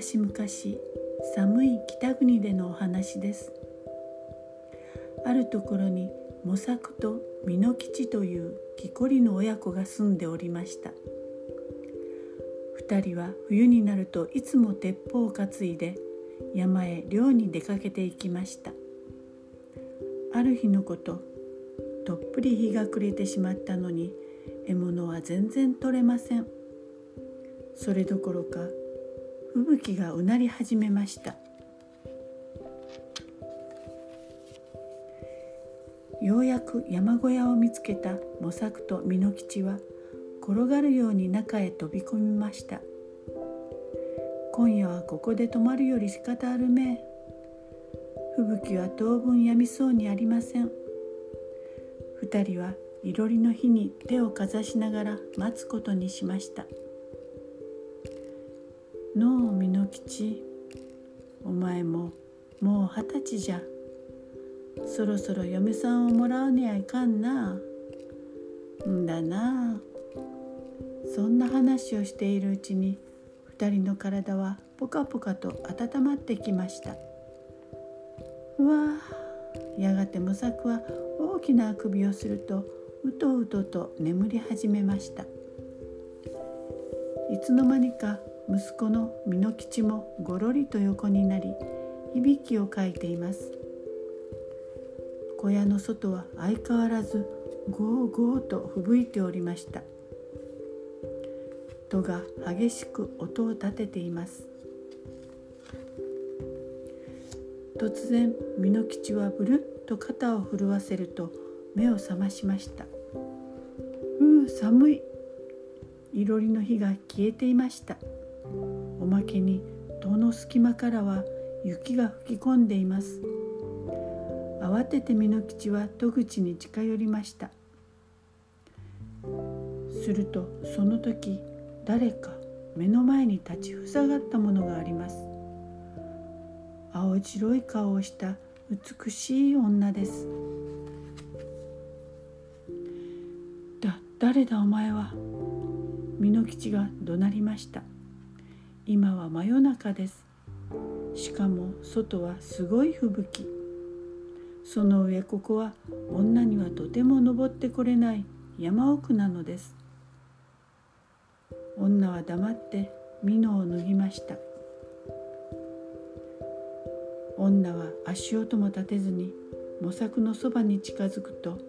昔々寒い北国でのお話です。あるところに模索と美濃吉という木こりの親子が住んでおりました。二人は冬になるといつも鉄砲を担いで山へ漁に出かけていきました。ある日のこととっぷり日が暮れてしまったのに獲物は全然取れません。それどころか吹雪がうなり始めました。ようやく山小屋を見つけた模索と美濃吉は転がるように中へ飛び込みました。今夜はここで泊まるより仕方あるめ。え吹雪は当分やみそうにありません。二人はいろりの日に手をかざしながら待つことにしました「のう美濃吉お前ももう二十歳じゃ。そろそろ嫁さんをもらうにはいかんな」んだな。そんな話をしているうちに二人の体はポカポカと温まってきました。うわやがて模索は大きなあくびをするとうとうとと眠り始めました。いつの間にか息子の美濃吉もごろりと横になりいびきをかいています。小屋の外は相変わらずゴーゴーと吹雪いておりました。戸が激しく音を立てています。突然美濃吉はブルッと肩を震わせると目を覚ましましたうう寒いいろりの火が消えていました。まけに戸の隙間からは雪が吹き込んでいます。慌てて美濃吉は戸口に近寄りました。するとその時誰か目の前に立ちふさがったものがあります。青白い顔をした美しい女ですだ誰だお前は？美濃吉が怒鳴りました。今は真夜中です。しかも外はすごい吹雪。その上ここは女にはとても登ってこれない。山奥なのです。女は黙って美濃を脱ぎました。女は足音も立てずに模索のそばに近づくと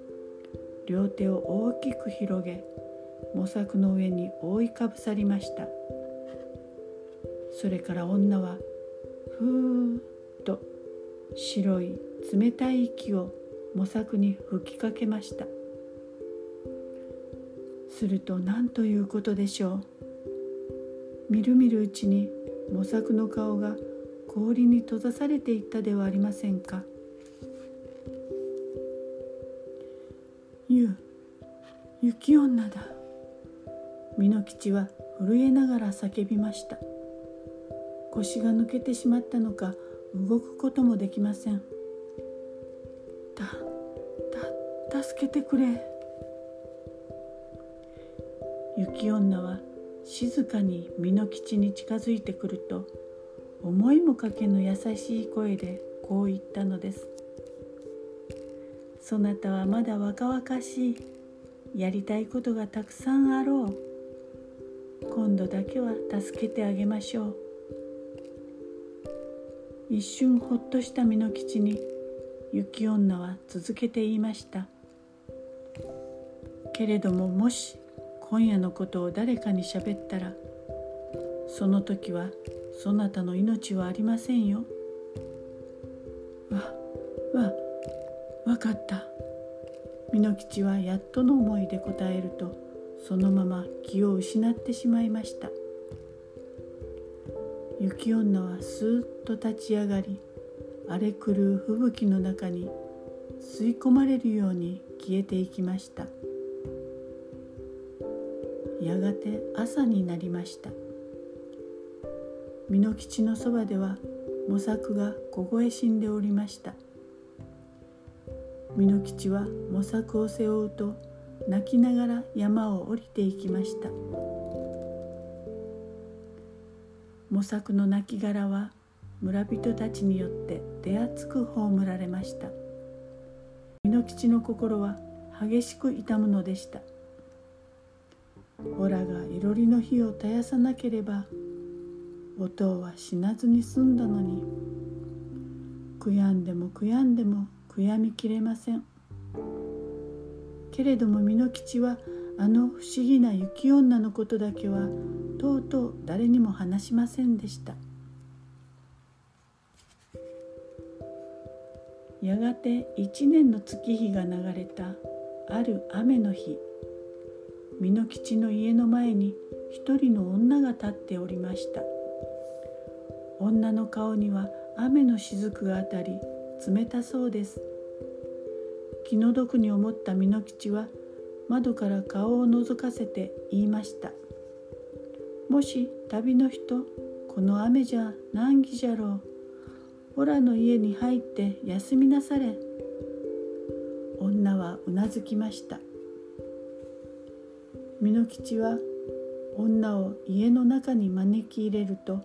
両手を大きく広げ模索の上に覆いかぶさりました。それから女はふーっと白い冷たい息を模索に吹きかけました。すると何ということでしょう？みるみるうちに模索の顔が氷に閉ざされていったではありませんか？ゆ雪女だ。美濃吉は震えながら叫びました。腰が抜けてしまったのか動くこともできません。たた助けてくれ。雪女は静かに美濃吉に近づいてくると思いもかけぬ優しい声でこう言ったのです。そなたはまだ若々しいやりたいことがたくさんあろう。今度だけは助けてあげましょう。一瞬ほっとした美濃吉に雪女は続けて言いましたけれどももし今夜のことを誰かにしゃべったらその時はそなたの命はありませんよ。わ、わ、わかった。美濃吉はやっとの思いで答えるとそのまま気を失ってしまいました雪女はスーッと立ち上がり荒れ狂う吹雪の中に吸い込まれるように消えていきました。やがて朝になりました。美濃吉のそばでは模索が凍え死んでおりました。美濃吉は模索を背負うと泣きながら山を降りていきました。模モ作の亡骸は村人たちによって手厚く葬られました。蓑吉の心は激しく痛むのでした。オラがいろりの火を絶やさなければお父は死なずに済んだのに悔やんでも悔やんでも悔やみきれません。けれども蓑吉はあの不思議な雪女のことだけはとうとう誰にも話しませんでした。やがて一年の月日が流れたある雨の日蓑吉の家の前に一人の女が立っておりました。女の顔には雨の雫が当たり冷たそうです。気の毒に思った蓑吉は窓から顔を覗かせて言いました「もし旅の人この雨じゃ難儀じゃろう。オラの家に入って休みなされ」女はうなずきました。蓑吉は女を家の中に招き入れると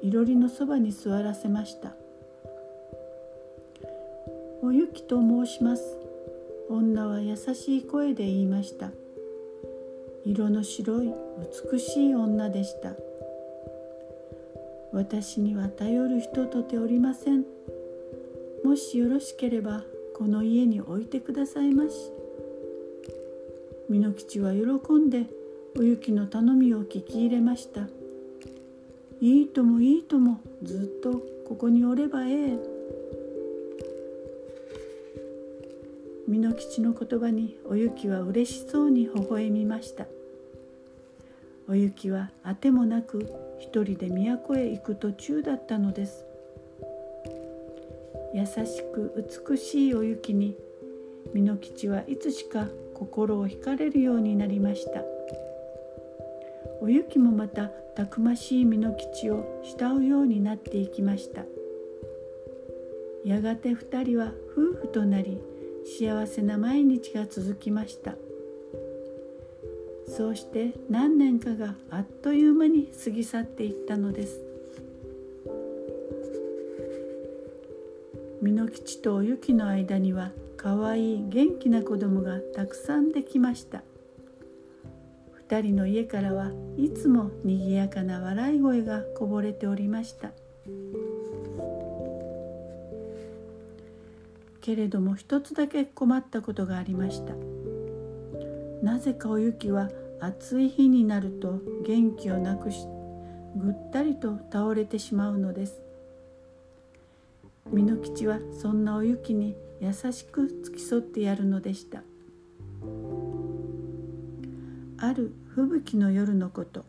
いろりのそばに座らせました「おゆきと申します」女は優しい声で言いました。色の白い美しい女でした。私には頼る人とておりません。もしよろしければこの家に置いてくださいまし。蓑吉は喜んでお雪の頼みを聞き入れました。いいともいいともずっとここにおればええ。蓑吉の言葉にお雪は嬉しそうに微笑みました。お雪はあてもなく一人で都へ行く途中だったのです。優しく美しいお雪に蓑吉はいつしか心を惹かれるようになりました。お雪もまたたくましい蓑吉を慕うようになっていきました。やがて二人は夫婦となり幸せな毎日が続きました。そうして何年かがあっという間に過ぎ去っていったのです。蓑吉とお雪の間にはかわいい元気な子供がたくさんできました。二人の家からはいつもにぎやかな笑い声がこぼれておりました。けれども一つだけ困ったことがありました。なぜかお雪は暑い日になると元気をなくしぐったりと倒れてしまうのです。蓑吉はそんなお雪に優しく付き添ってやるのでした。ある吹雪の夜のこと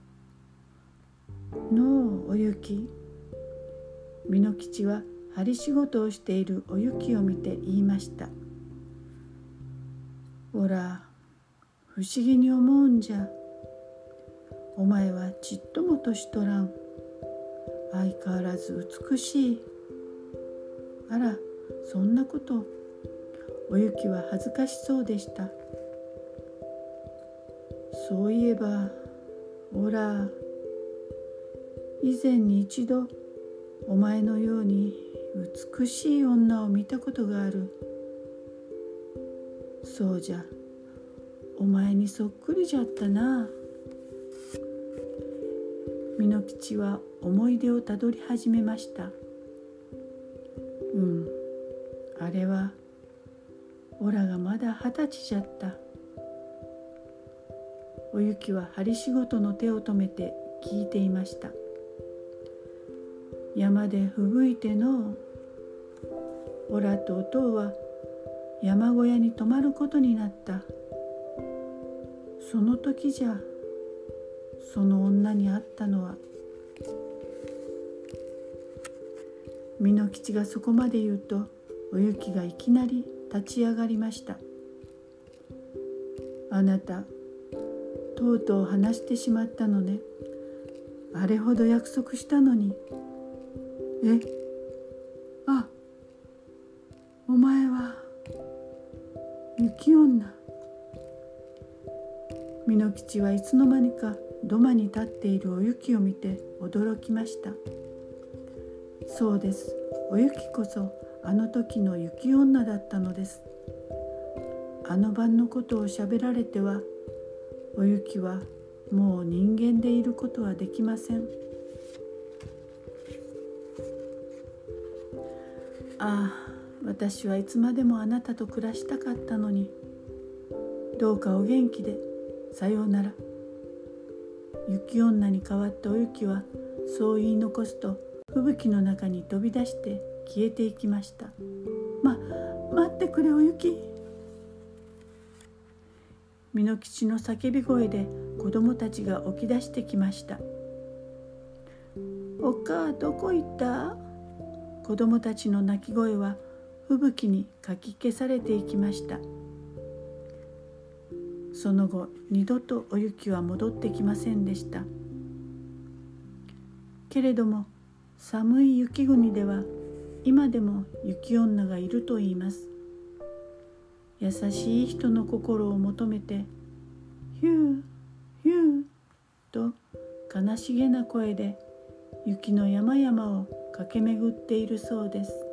のうお雪。蓑吉は針仕事をしているお雪を見て言いました「ほら不思議に思うんじゃ。お前はちっとも年取らん。相変わらず美しい。あらそんなこと。お雪は恥ずかしそうでした。そういえばおら以前に一度お前のように美しい女を見たことがある。そうじゃ。お前にそっくりじゃったな。蓑吉は思い出をたどり始めました。うん。あれはオラがまだ二十歳じゃった。おゆきは針仕事の手を止めて聞いていました。山で吹雪いてのオラとおとうは山小屋に泊まることになった。その時じゃその女に会ったのは蓑吉がそこまで言うとおゆきがいきなり立ち上がりました。あなたとうとう話してしまったのね。あれほど約束したのにえお前は雪女。蓑吉はいつの間にか土間に立っているお雪を見て驚きました。そうです。お雪こそあの時の雪女だったのです。あの晩のことをしゃべられてはお雪はもう人間でいることはできません。ああ私はいつまでもあなたと暮らしたかったのに。どうかお元気で。さようなら。雪女に代わったお雪はそう言い残すと吹雪の中に飛び出して消えていきました。ま待ってくれお雪。美濃吉の叫び声で子供たちが起き出してきました。おっかどこ行った？子供たちの泣き声は吹雪にかき消されていきました。その後二度とお雪は戻ってきませんでした。けれども寒い雪国では今でも雪女がいると言います。優しい人の心を求めてヒューヒューと悲しげな声で雪の山々を駆け巡っているそうです。